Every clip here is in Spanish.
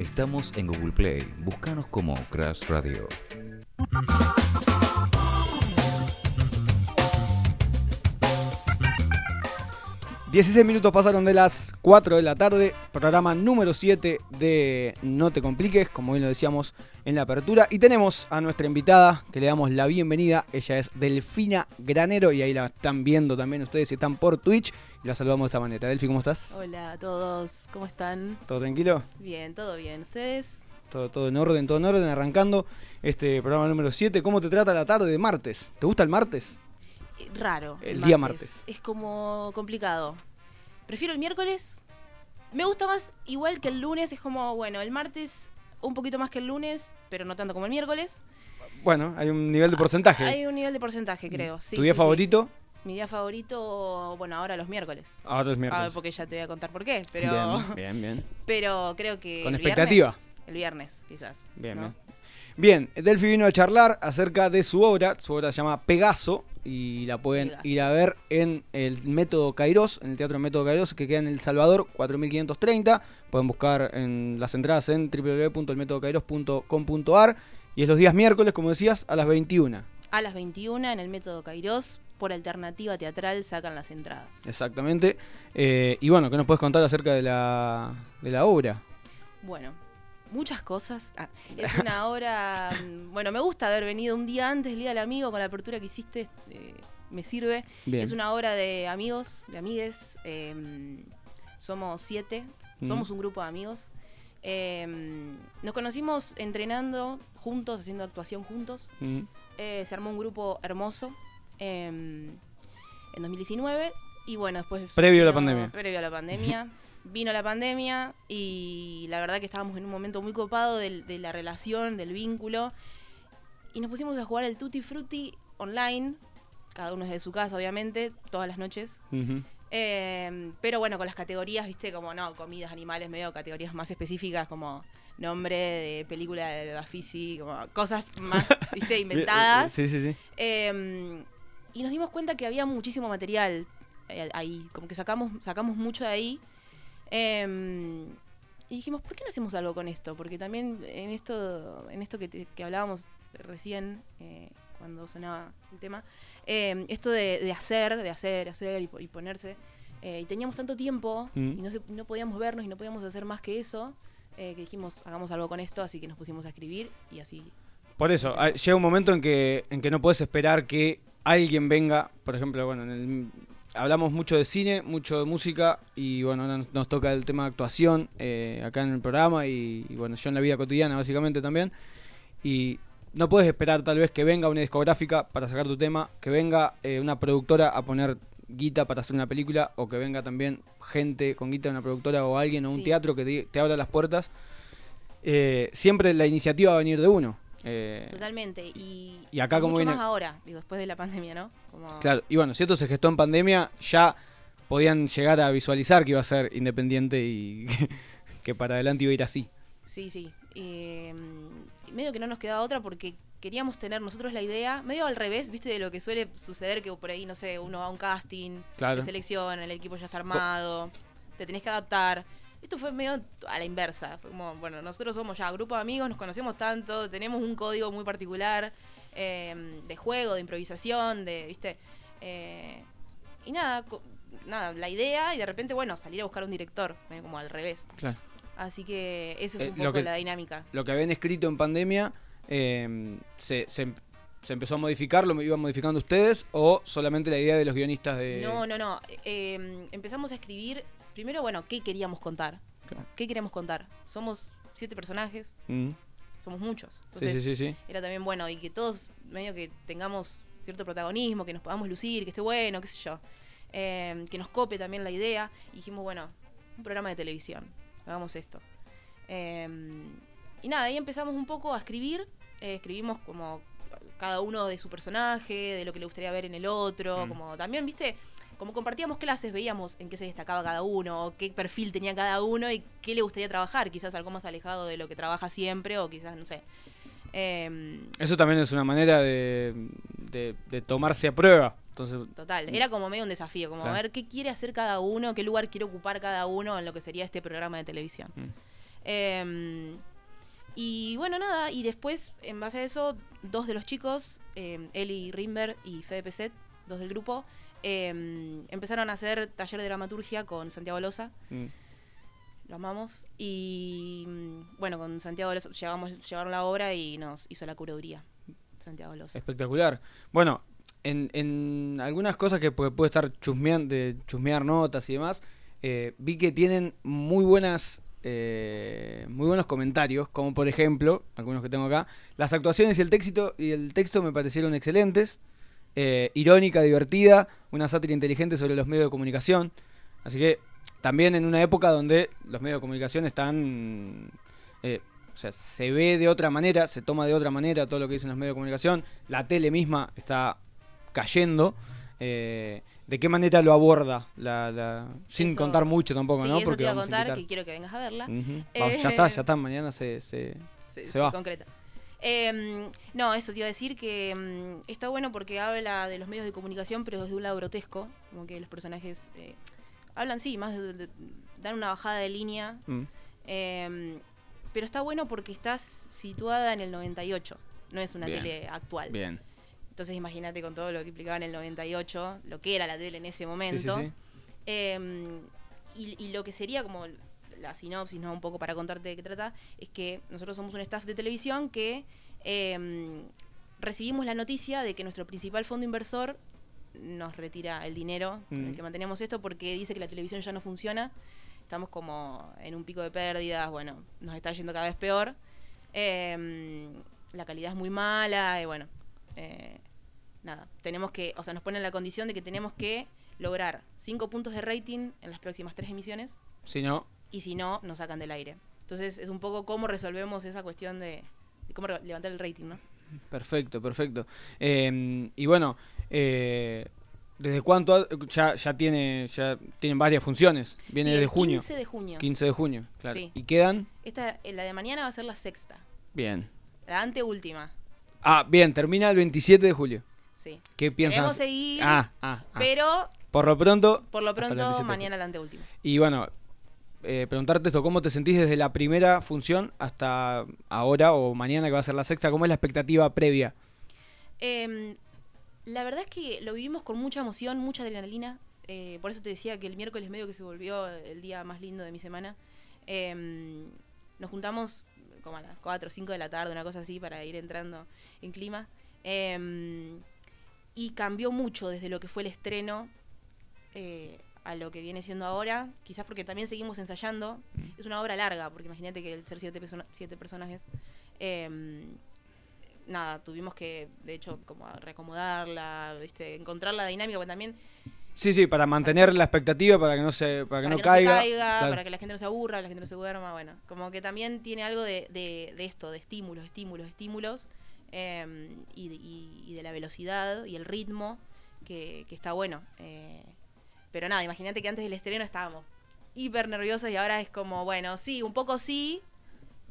Estamos en Google Play. Búscanos como Crash Radio. 16 minutos pasaron de las 4 de la tarde, programa número 7 de No te compliques, como bien lo decíamos en la apertura. Y tenemos a nuestra invitada, que le damos la bienvenida. Ella es Delfina Granero y ahí la están viendo también ustedes si están por Twitch. Y la saludamos de esta manera. Delfi, ¿cómo estás? Hola a todos, ¿cómo están? ¿Todo tranquilo? Bien, todo bien. ¿Ustedes? Todo, todo en orden, todo en orden, arrancando este programa número 7. ¿Cómo te trata la tarde de martes? ¿Te gusta el martes? Eh, Raro. El día martes. Es como complicado. Prefiero el miércoles. Me gusta más igual que el lunes. Es como, bueno, el martes un poquito más que el lunes, pero no tanto como el miércoles. Bueno, hay un nivel de porcentaje. Hay un nivel de porcentaje, creo. Sí, ¿Tu día sí, sí. favorito? Mi día favorito, bueno, ahora los miércoles. Ahora es A miércoles. ver, porque ya te voy a contar por qué. Pero, Bien, bien, bien. pero creo que. Con el expectativa. viernes- el viernes, quizás. Bien, ¿no? bien. Bien, Delphi vino a charlar acerca de su obra. Su obra se llama Pegaso y la pueden Pegaso. ir a ver en el Método Kairos, en el Teatro Método Kairos, que queda en El Salvador, 4530. Pueden buscar en las entradas en www.elmetodokairos.com.ar. Y es los días miércoles, como decías, a las 21. A las 21 en el método Kairos, por alternativa teatral, sacan las entradas. Exactamente. Eh, y bueno, ¿qué nos puedes contar acerca de la, de la obra? Bueno, muchas cosas. Ah, es una obra. mm, bueno, me gusta haber venido un día antes del Día del Amigo con la apertura que hiciste. eh, me sirve. Bien. Es una obra de amigos, de amigues. eh, somos siete. Mm. Somos un grupo de amigos. Eh, nos conocimos entrenando juntos, haciendo actuación juntos. Mm, Eh, se armó un grupo hermoso eh, en 2019 y bueno, después... Previo a la pandemia. Previo a la pandemia. vino la pandemia y la verdad que estábamos en un momento muy copado de, la relación, del vínculo. Y nos pusimos a jugar el Tutti Frutti online, cada uno desde su casa obviamente, todas las noches. Eh, pero bueno, con las categorías, viste, como no, comidas, animales, medio categorías más específicas como nombre de película de Bafisi, como cosas más, viste, inventadas. Sí, sí, sí. Eh, y nos dimos cuenta que había muchísimo material eh, ahí, como que sacamos, sacamos mucho de ahí. Eh, y dijimos, ¿por qué no hacemos algo con esto? Porque también en esto, en esto que, te- que hablábamos recién, eh, cuando sonaba el tema, eh, esto de, de hacer, de hacer, hacer y, y ponerse. eh, y teníamos tanto tiempo Mm. y no, se- no podíamos vernos y no podíamos hacer más que eso, eh, que dijimos, hagamos algo con esto, así que nos pusimos a escribir y así Por eso, ah, llega un momento en que, en que no puedes esperar que alguien venga, por ejemplo, bueno, en el- hablamos mucho de cine, mucho de música y bueno, ahora nos, nos toca el tema de actuación eh, acá en el programa y, y, bueno, yo en la vida cotidiana básicamente también. Y no puedes esperar tal vez que venga una discográfica para sacar tu tema, que venga eh, una productora a poner guita para hacer una película o que venga también gente con guita de una productora o alguien o un teatro que te, te abra las puertas. Eh, siempre la iniciativa va a venir de uno. Eh, Totalmente. Y, Y acá como mucho viene- más ahora, digo, después de la pandemia, ¿no? Como- Claro, y bueno, si esto se gestó en pandemia, ya podían llegar a visualizar que iba a ser independiente y que para adelante iba a ir así. Sí, sí. Eh, y medio que no nos quedaba otra porque queríamos tener nosotros la idea, medio al revés, viste, de lo que suele suceder que por ahí, no sé, uno va a un casting, Claro. te selecciona, el equipo ya está armado, te tenés que adaptar. Esto fue medio a la inversa. Fue como, bueno, nosotros somos ya grupo de amigos, nos conocemos tanto, tenemos un código muy particular eh, de juego, de improvisación, de, viste. Eh, y nada, nada, la idea y de repente, bueno, salir a buscar un director, medio como al revés. Claro. Así que esa fue Eh, un lo poco que- la dinámica. Lo que habían escrito en pandemia, eh, se, se- se empezó a modificar, lo iban modificando ustedes o solamente la idea de los guionistas de... No, no, no. Eh, empezamos a escribir, primero, bueno, ¿qué queríamos contar? Claro. ¿Qué queríamos contar? Somos siete personajes, Mm, somos muchos. Entonces, sí, sí, sí. era también bueno y que todos medio que tengamos cierto protagonismo, que nos podamos lucir, que esté bueno, qué sé yo. Eh, que nos cope también la idea. Y dijimos, bueno, un programa de televisión, hagamos esto. Eh, y nada, ahí empezamos un poco a escribir. eh, escribimos como cada uno de su personaje, de lo que le gustaría ver en el otro. Mm. Como también, viste, como compartíamos clases, veíamos en qué se destacaba cada uno, qué perfil tenía cada uno y qué le gustaría trabajar. Quizás algo más alejado de lo que trabaja siempre, o quizás, no sé. Em, Eso también es una manera de, de- de tomarse a prueba. Entonces, Total, era como medio un desafío, como Claro. a ver qué quiere hacer cada uno, qué lugar quiere ocupar cada uno en lo que sería este programa de televisión. Mm. Eh, Y bueno, nada, y después, en base a eso, dos de los chicos, eh, Eli Rimber y Fede Peset, dos del grupo, eh, empezaron a hacer taller de dramaturgia con Santiago Loza. Mm. Lo amamos. Y mm, bueno, con Santiago Loza llevamos, llevaron la obra y nos hizo la curaduría. Santiago Loza. Espectacular. Bueno, en, en algunas cosas que puede, puede estar chusmeando, de chusmear notas y demás, eh, vi que tienen muy buenas eh, muy buenos comentarios, como por ejemplo, algunos que tengo acá, las actuaciones y el texto, y el texto me parecieron excelentes, eh, irónica, divertida, una sátira inteligente sobre los medios de comunicación, así que también en una época donde los medios de comunicación están, o sea, se ve de otra manera, se toma de otra manera todo lo que dicen los medios de comunicación, la tele misma está cayendo. eh, ¿De qué manera lo aborda? La, la- sin Eso- contar mucho tampoco, sí, ¿no? eso te iba a contar, que quiero que vengas a verla. Eh, Vamos, ya está, ya está. Mañana se. se- se, Se se va. concreta. Eh, no, eso te iba a decir que mm, está bueno porque habla de los medios de comunicación, pero desde un lado grotesco, como que los personajes eh, hablan, sí, más de, de- dan una bajada de línea, Mm. eh, pero está bueno porque estás situada en el 98, no es una Bien. tele actual. Bien. Entonces imagínate con todo lo que implicaba en el 98, lo que era la tele en ese momento. Sí, sí, sí. Eh, y, y lo que sería como la sinopsis, ¿no? Un poco para contarte de qué trata, es que nosotros somos un staff de televisión que eh, recibimos la noticia de que nuestro principal fondo inversor nos retira el dinero con el Mm. que mantenemos esto porque dice que la televisión ya no funciona. Estamos como en un pico de pérdidas, bueno, nos está yendo cada vez peor. Eh, la calidad es muy mala y bueno, eh, nada, tenemos que, o sea, nos ponen la condición de que tenemos que lograr 5 puntos de rating en las próximas tres emisiones Si no, y si no, nos sacan del aire. Entonces es un poco cómo resolvemos esa cuestión de, de cómo levantar el rating, ¿no? perfecto, perfecto. Eh, y bueno, eh, ¿desde cuánto? Ya, ya, tiene, ya tienen varias funciones. Viene Sí, desde junio. 15 de junio. 15 de junio, claro. Sí. ¿Y quedan? Esta, eh, la de mañana va a ser la sexta, Bien. la anteúltima, Ah, bien, termina el 27 de julio. Sí. ¿Qué piensas? Queremos seguir, Ah, ah, ah. pero Por lo pronto. por lo pronto 27 de mañana la anteúltima. Y bueno, eh, preguntarte esto, ¿cómo te sentís desde la primera función hasta ahora o mañana que va a ser la sexta? ¿Cómo es la expectativa previa? Em, la verdad es que lo vivimos con mucha emoción, mucha adrenalina. eh, por eso te decía que el miércoles medio que se volvió el día más lindo de mi semana. Em, nos juntamos como a las 4 o 5 de la tarde, una cosa así, para ir entrando en clima. Y cambió mucho desde lo que fue el estreno eh, a lo que viene siendo ahora. Quizás porque también seguimos ensayando. Es una obra larga, porque imagínate que el ser siete, persona- siete personajes. em, nada, tuvimos que, de hecho, como reacomodarla, ¿viste? encontrar la dinámica, porque también Sí, sí, para mantener la expectativa, para que no se, para que para no que caiga. no se caiga, Claro. para que la gente no se aburra, la gente no se duerma, bueno, como que también tiene algo de, de, de esto, de estímulos, estímulos, estímulos, eh, y, de- y- y de la velocidad y el ritmo, que, que está bueno. eh, pero nada, imagínate que antes del estreno estábamos hiper nerviosos y ahora es como, bueno, sí, un poco sí,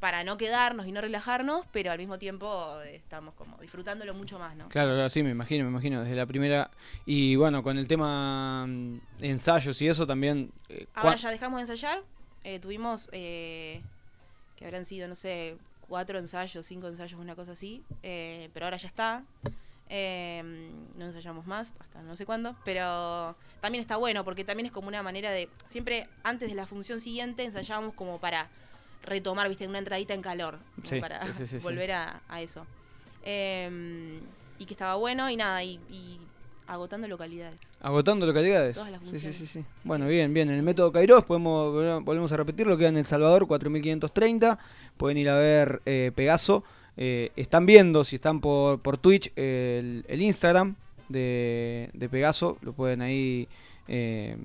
para no quedarnos y no relajarnos, pero al mismo tiempo eh, estamos como disfrutándolo mucho más, ¿no? Claro, claro, sí, me imagino, me imagino, desde la primera. Y bueno, con el tema mm, ensayos y eso también. eh, Ahora cua- ya dejamos de ensayar. eh, tuvimos, eh, que habrán sido, no sé, cuatro ensayos, cinco ensayos, una cosa así. eh, pero ahora ya está. Eh, no ensayamos más, hasta no sé cuándo. Pero también está bueno, porque también es como una manera de. Siempre antes de la función siguiente ensayábamos como para retomar, viste, una entradita en calor. Sí, para sí, sí. volver a, a eso. Eh, y que estaba bueno y nada, y, y agotando localidades. Agotando localidades. Todas las sí, sí, sí, sí. Bueno, bien, bien. En el método Kairos podemos, volvemos a repetirlo, queda en El Salvador 4530. Pueden ir a ver eh, Pegaso. Eh, están viendo, si están por, por Twitch, el, el Instagram de, de Pegaso. Lo pueden ahí eh,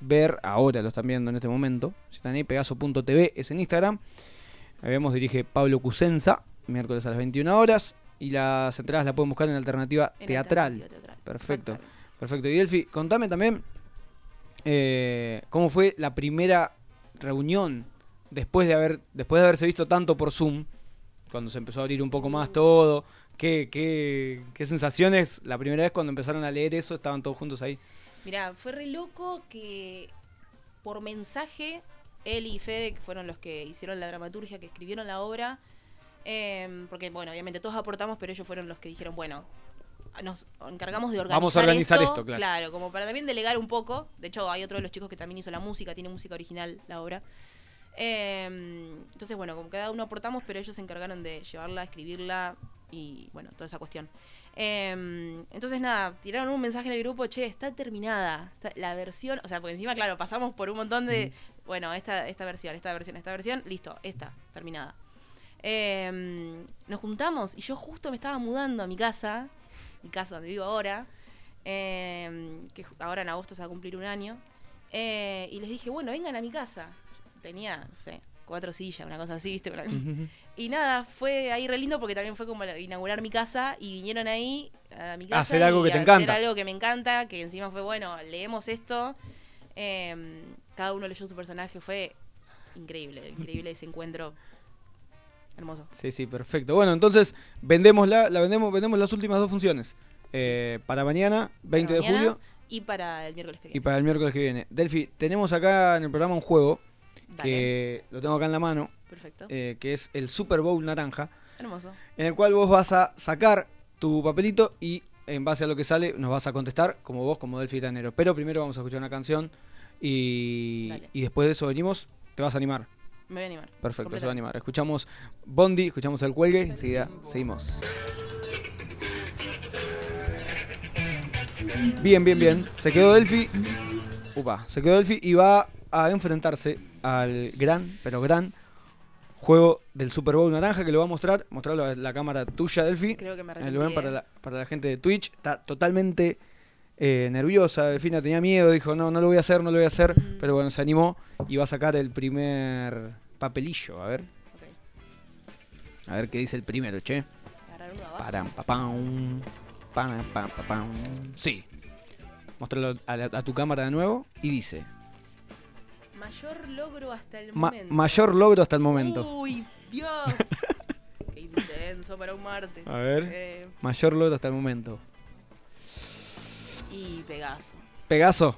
ver. Ahora lo están viendo en este momento. Si están ahí, pegaso.tv es en Instagram. Ahí vemos, dirige Pablo Cusenza, miércoles a las 21 horas. Y las entradas la pueden buscar en alternativa En teatral. alternativa teatral. Perfecto. Perfecto. Y Delphi, contame también eh, cómo fue la primera reunión después de haber después de haberse visto tanto por Zoom, cuando se empezó a abrir un poco más todo. ¿Qué, qué, qué sensaciones la primera vez cuando empezaron a leer eso estaban todos juntos ahí? Mirá, fue re loco que por mensaje, él y Fede, que fueron los que hicieron la dramaturgia, que escribieron la obra, Em, porque, bueno, obviamente todos aportamos, pero ellos fueron los que dijeron, bueno, nos encargamos de organizar Vamos a organizar esto, claro. Claro, como para también delegar un poco. De hecho, hay otro de los chicos que también hizo la música, tiene música original la obra. Em, entonces, bueno, como cada uno aportamos, pero ellos se encargaron de llevarla, escribirla y, bueno, toda esa cuestión. Em, entonces, nada, tiraron un mensaje en el grupo, che, está terminada está- la versión, o sea, porque encima, claro, pasamos por un montón de, bueno, esta, esta versión, esta versión, esta versión, listo, esta, terminada. Em, nos juntamos y yo justo me estaba mudando a mi casa, mi casa donde vivo ahora, em, que ahora en agosto se va a cumplir un año, eh, y les dije, bueno, vengan a mi casa. Tenía, no sé, cuatro sillas, una cosa así, ¿viste? Y nada, fue ahí re lindo porque también fue como inaugurar mi casa y vinieron ahí a mi casa. Hacer algo y que te a encanta. Hacer algo que me encanta, que encima fue, bueno, leemos esto. em, cada uno leyó su personaje, fue increíble, increíble ese encuentro. Hermoso. Sí, sí, perfecto. Bueno, entonces vendemos la, la vendemos, vendemos las últimas dos funciones. Eh, para mañana, 20 Para de julio, Y para el miércoles que y viene. para el miércoles que viene. Delphi, tenemos acá en el programa un juego Dale, que lo tengo acá en la mano, perfecto. eh, que es el Super Bowl naranja, Hermoso. en el cual vos vas a sacar tu papelito y en base a lo que sale nos vas a contestar como vos, como Delphi Tanero. Pero primero vamos a escuchar una canción y, y después de eso venimos, te vas a animar. Me voy a animar. Perfecto, se va a animar. Escuchamos Bondi, escuchamos el cuelgue, enseguida seguimos. Bien, bien, bien. Se quedó Delphi. Upa, se quedó Delphi y va a enfrentarse al gran, pero gran juego del Super Bowl naranja que lo va a mostrar. Mostrarlo a la cámara tuya, Delphi. Creo que me Eh, Lo ven arrepentí. para eh. la, para la gente de Twitch. Está totalmente eh, nerviosa. Delfina tenía miedo. Dijo, no, no lo voy a hacer, no lo voy a hacer. Mm. Pero bueno, se animó y va a sacar el primer papelillo. A ver, Ok. a ver qué dice el primero, che. Param, papam, pam, pam, papam. Sí. Mostrarlo a, la- a tu cámara de nuevo. Y dice, Mayor logro hasta el "Ma- momento. mayor logro hasta el momento. Uy, Dios. Qué intenso para un martes. A ver. Eh, Mayor logro hasta el momento. Y Pegaso. Pegaso.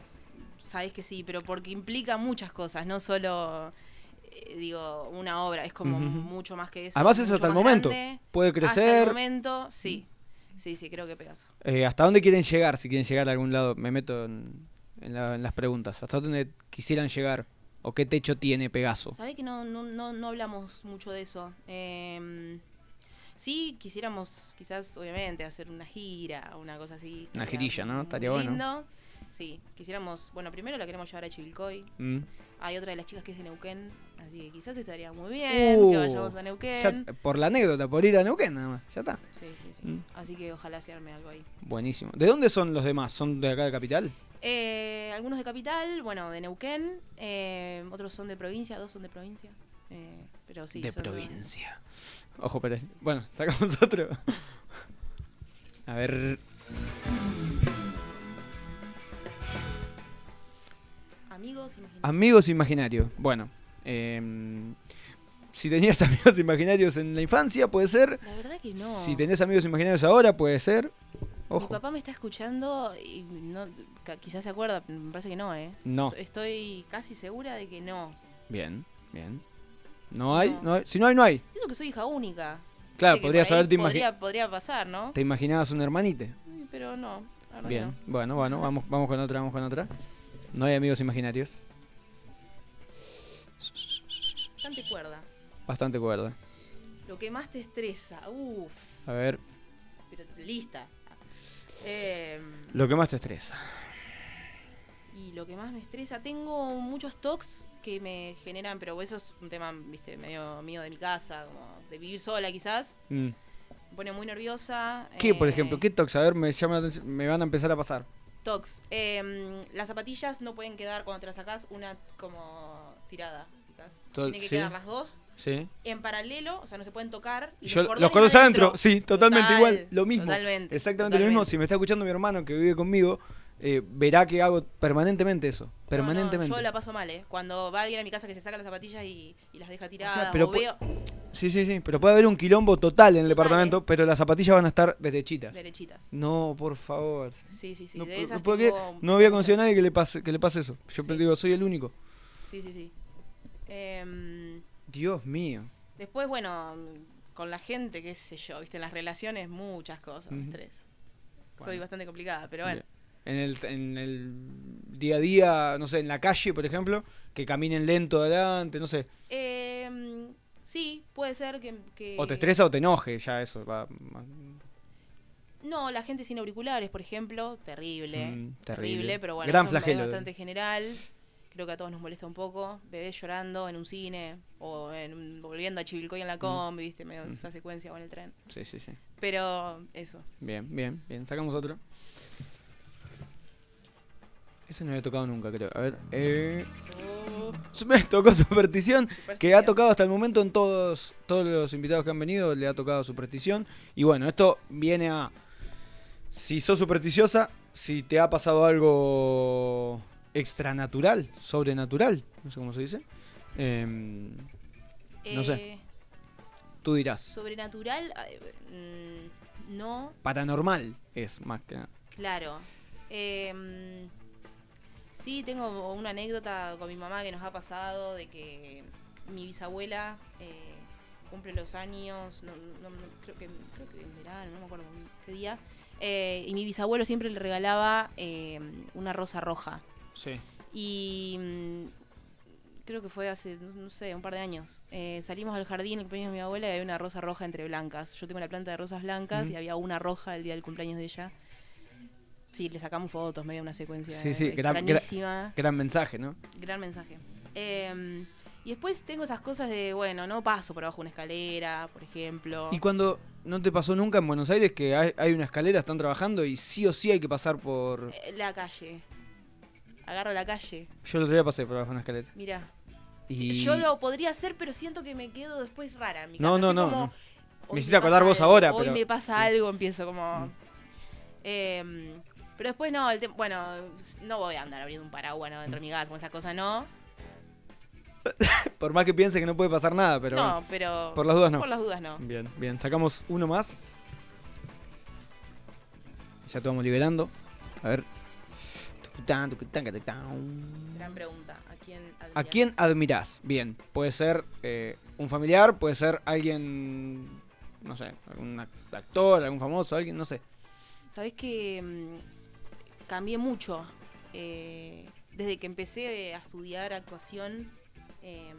Sabes que sí, pero porque implica muchas cosas, no solo, eh, digo, una obra, es como mucho más que eso. Además es hasta el momento. grande. Puede Hasta el crecer. momento, sí. Sí, sí, creo que Pegaso. Eh, ¿Hasta dónde quieren llegar? Si quieren llegar a algún lado, me meto en, en la- en las preguntas. ¿Hasta dónde quisieran llegar? ¿O qué techo tiene Pegaso? Sabes que no, no, no, no hablamos mucho de eso. Eh, sí, quisiéramos, quizás, obviamente, hacer una gira, una cosa así. Una girilla, ¿no? Estaría bueno. Sí, quisiéramos, bueno, primero la queremos llevar a Chivilcoy. Mm. Hay otra de las chicas que es de Neuquén, así que quizás estaría muy bien Uh, que vayamos a Neuquén. ya- por la anécdota, por ir a Neuquén nada más. Ya está. Sí, sí, sí. Mm. Así que ojalá se arme algo ahí. Buenísimo. ¿De dónde son los demás? ¿Son de acá de Capital? Eh, algunos de Capital, bueno, de Neuquén, eh, otros son de provincia, dos son de provincia. eh, pero sí, de son provincia. Ojo, pero. Bueno, sacamos otro. A ver. Amigos, imagínate. Amigos imaginarios. Bueno. em, si tenías amigos imaginarios en la infancia, puede ser. La verdad que no. Si tenés amigos imaginarios ahora, puede ser. Mi Ojo. papá me está escuchando y no, quizás se acuerda, me parece que no, ¿eh? No. Estoy casi segura de que no. Bien, bien. No hay, No. no hay. Si no hay, no hay. Eso que soy hija única. Claro, Viste que podrías por ahí haberte imagi- podría, podría pasar, ¿no? Te imaginabas un hermanite. Pero no. la verdad que Bien. no. Bueno, bueno, vamos, vamos con otra, vamos con otra. No hay amigos imaginarios. Bastante cuerda. Bastante cuerda. Lo que más te estresa. Uf. A ver, Pero lista. Eh, lo que más te estresa. Y lo que más me estresa, tengo muchos talks que me generan, pero eso es un tema, viste, medio mío de mi casa, como de vivir sola quizás. Mm. Me pone muy nerviosa. ¿Qué, por eh, ejemplo? ¿Qué tox? A ver, me llama me van a empezar a pasar. Tox. Eh, las zapatillas no pueden quedar cuando te las sacás una como tirada. Tienen que sí. quedar las dos Sí. en paralelo, o sea, no se pueden tocar. Y Yo, los los cordones adentro, sí, totalmente Total, igual, lo mismo. Totalmente. Exactamente lo mismo. Si me está escuchando mi hermano que vive conmigo, eh, verá que hago permanentemente eso. No, no, Permanentemente. yo la paso mal, ¿eh? Cuando va alguien a mi casa que se saca las zapatillas y, y las deja tiradas. O, pero veo Sí, sí, sí. Pero puede haber un quilombo total en el departamento, pero las zapatillas van a estar derechitas. derechitas. No, por favor. Sí, sí, sí. no, de esas ¿por qué? tengo no había conocido a nadie que le pase, que le pase eso. Yo Sí. digo, soy el único. Sí, sí, sí. Em, Dios mío. después, bueno, con la gente, qué sé yo, viste, en las relaciones muchas cosas, estreso. Soy bastante complicada, pero bueno. En el, en el día a día, no sé, en la calle, por ejemplo, que caminen lento adelante, no sé. Eh, sí, puede ser que, que- O te estresa o te enoje, ya eso. Va, va- No, la gente sin auriculares, por ejemplo, terrible. Mm, terrible. terrible. pero bueno, Gran flagelo. bastante general. Creo que a todos nos molesta un poco. Bebés llorando en un cine o en volviendo a Chivilcoy en la combi, viste, medio Mm. esa secuencia o en el tren. Sí, sí, sí. Pero eso. Bien, bien, bien. Sacamos otro. Ese no había tocado nunca, creo. A ver. Eh... Me tocó Superstición, que ha tocado hasta el momento en todos, todos los invitados que han venido, le ha tocado Superstición. Y bueno, esto viene a... Si sos supersticiosa, si te ha pasado algo extranatural, sobrenatural, no sé cómo se dice, em, No sé. Eh, tú dirás. Sobrenatural, eh, mm, no, Paranormal es más que nada. claro. Em, sí, tengo una anécdota con mi mamá que nos ha pasado de que mi bisabuela eh, cumple los años, no, no- no- creo, que, creo que en verano, no me acuerdo qué día. eh, y mi bisabuelo siempre le regalaba eh, una rosa roja. Sí. Y mm, creo que fue hace, no sé, un par de años. Eh, salimos al jardín, el cumpleaños de mi abuela, y había una rosa roja entre blancas. Yo tengo la planta de rosas blancas y había una roja el día del cumpleaños de ella. Sí, le sacamos fotos, medio una secuencia Sí, sí, gran- gran- mensaje, ¿no? Gran mensaje. Eh, y después tengo esas cosas de, bueno, no paso por abajo una escalera, por ejemplo. Y cuando no te pasó nunca en Buenos Aires que hay, hay una escalera, están trabajando y sí o sí hay que pasar por... Eh, La calle. Agarro la calle. Yo el otro día pasé por abajo de una escalera. Mira. Y... Yo lo podría hacer, pero siento que me quedo después rara en mi No, casa. no, no, como, no. Me hiciste acordar vos algo, ahora, Hoy pero- me pasa sí. algo, empiezo como... Mm. Em, pero después no, el bueno, no voy a andar abriendo un paraguas ¿no? dentro de mi casa, con esas cosas no. Por más que piense que no puede pasar nada, pero... no, pero... Por las dudas no. Por las dudas no. Bien, bien. Sacamos uno más. Ya te vamos liberando. A ver. Tucután, tucután, catacán. Gran pregunta. ¿A quién ¿A admirás? quién admirás? Bien, puede ser eh, un familiar, puede ser alguien, no sé, algún act- actor, algún famoso, alguien, no sé. Sabés que mm, cambié mucho. eh, desde que empecé a estudiar actuación, em,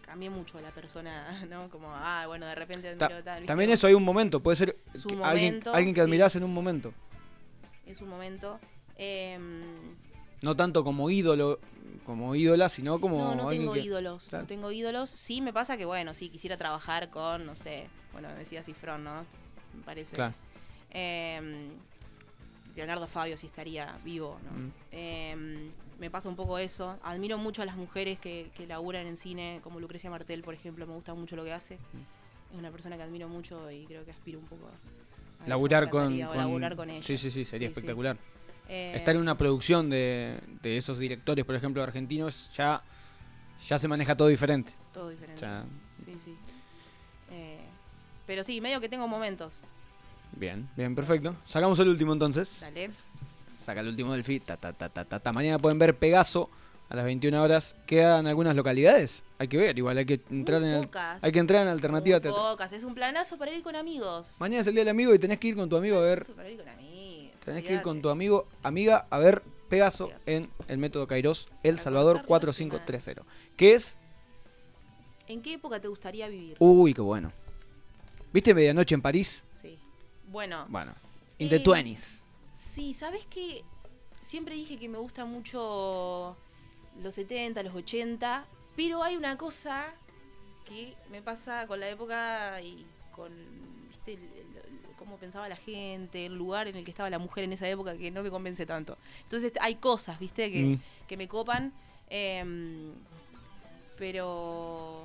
cambié mucho la persona, ¿no? Como, ah, bueno, de repente Ta- admiro tal. También eso hay un momento, puede ser Su que momento, alguien que sí. admirás en un momento. Es un momento. Em, No tanto como ídolo, como ídola, sino como no, no tengo que- ídolos. Claro. No tengo ídolos. Sí me pasa que, bueno, sí, quisiera trabajar con, no sé, bueno, decía Cifrón, ¿no? Me parece. Claro. Em, Leonardo Fabio sí estaría vivo, ¿no? Mm. Em, me pasa un poco eso. Admiro mucho a las mujeres que, que laburan en cine, como Lucrecia Martel, por ejemplo. Me gusta mucho lo que hace. Mm. Es una persona que admiro mucho y creo que aspiro un poco a, eso. Laburar con, con- laburar con ella. Sí, sí, sí, sería Sí, sí. espectacular. Eh, Estar en una producción de, de esos directores, por ejemplo, argentinos, ya, ya se maneja todo diferente. Todo O diferente. sea, Sí, sí. Eh, pero sí, medio que tengo momentos. Bien, bien, perfecto. Sacamos el último entonces. Dale. Saca el último del feed. Ta, ta, ta, ta, ta. Mañana pueden ver Pegaso a las 21 horas. ¿Quedan algunas localidades? Hay que ver, igual hay que entrar Muy en el- pocas. hay que entrar en alternativa Muy teatral. pocas. Es un planazo para ir con amigos. Mañana es el día del amigo y tenés que ir con tu amigo a ver. Planazo para ir con amigos. Tenés que ir con tu amigo, amiga, a ver Pegaso Pegaso. en el método Kairos, El Para Salvador cortar la 4530. Que es. ¿En qué época te gustaría vivir? Uy, qué bueno. ¿Viste Medianoche en París? Bueno, Bueno, in the Eh, 20s. sí, ¿sabes qué? Siempre dije que me gusta mucho los 70, los 80, pero hay una cosa que me pasa con la época y con, ¿viste? el- el- el- cómo pensaba la gente, el lugar en el que estaba la mujer en esa época que no me convence tanto. Entonces hay cosas, ¿viste? Que, Mm. que me copan. em, pero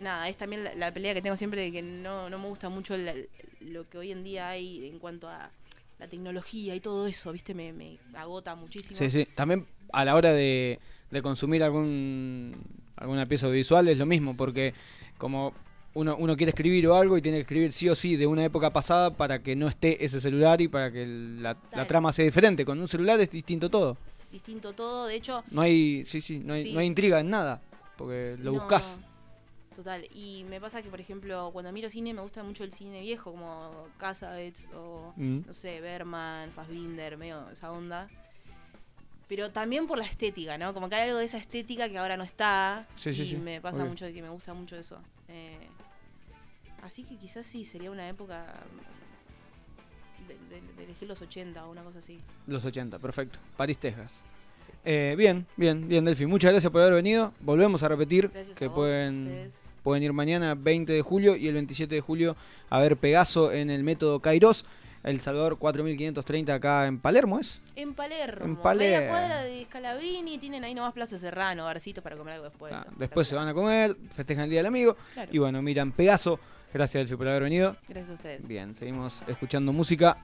nada, es también la, la pelea que tengo siempre de que no, no me gusta mucho la- lo que hoy en día hay en cuanto a la tecnología y todo eso, ¿viste? Me, me agota muchísimo. Sí, sí. También a la hora de, de consumir algún alguna pieza audiovisual es lo mismo, porque como uno, uno quiere escribir o algo y tiene que escribir sí o sí de una época pasada para que no esté ese celular y para que la, la trama sea diferente. Con un celular es distinto todo. Distinto todo, de hecho, No hay, sí, sí, no hay, Sí. no hay intriga en nada, porque lo no, buscas. Total. Y me pasa que, por ejemplo, cuando miro cine me gusta mucho el cine viejo, como Casabets o, Mm. no sé, Berman, Fassbinder, medio esa onda. Pero también por la estética, ¿no? Como que hay algo de esa estética que ahora no está. Sí, sí, y sí, me pasa obvio. mucho de que me gusta mucho eso. Eh, así que quizás sí, sería una época de, de- de elegir los 80 o una cosa así. Los 80, perfecto. París, Texas. Sí. Eh, bien, bien, bien, Delphi. Muchas gracias por haber venido. Volvemos a repetir Gracias que a vos, pueden, ustedes. Pueden ir mañana 20 de julio y el 27 de julio a ver Pegaso en el método Kairos. El Salvador 4530 acá en Palermo, ¿es? En Palermo, En media Palermo. cuadra de Scalabrini, tienen ahí nomás Plaza Serrano, barcitos para comer algo después. Ah, después se van a comer, festejan el Día del Amigo Claro. y bueno, miran Pegaso. Gracias, Delphi, por haber venido. Gracias a ustedes. Bien, seguimos escuchando música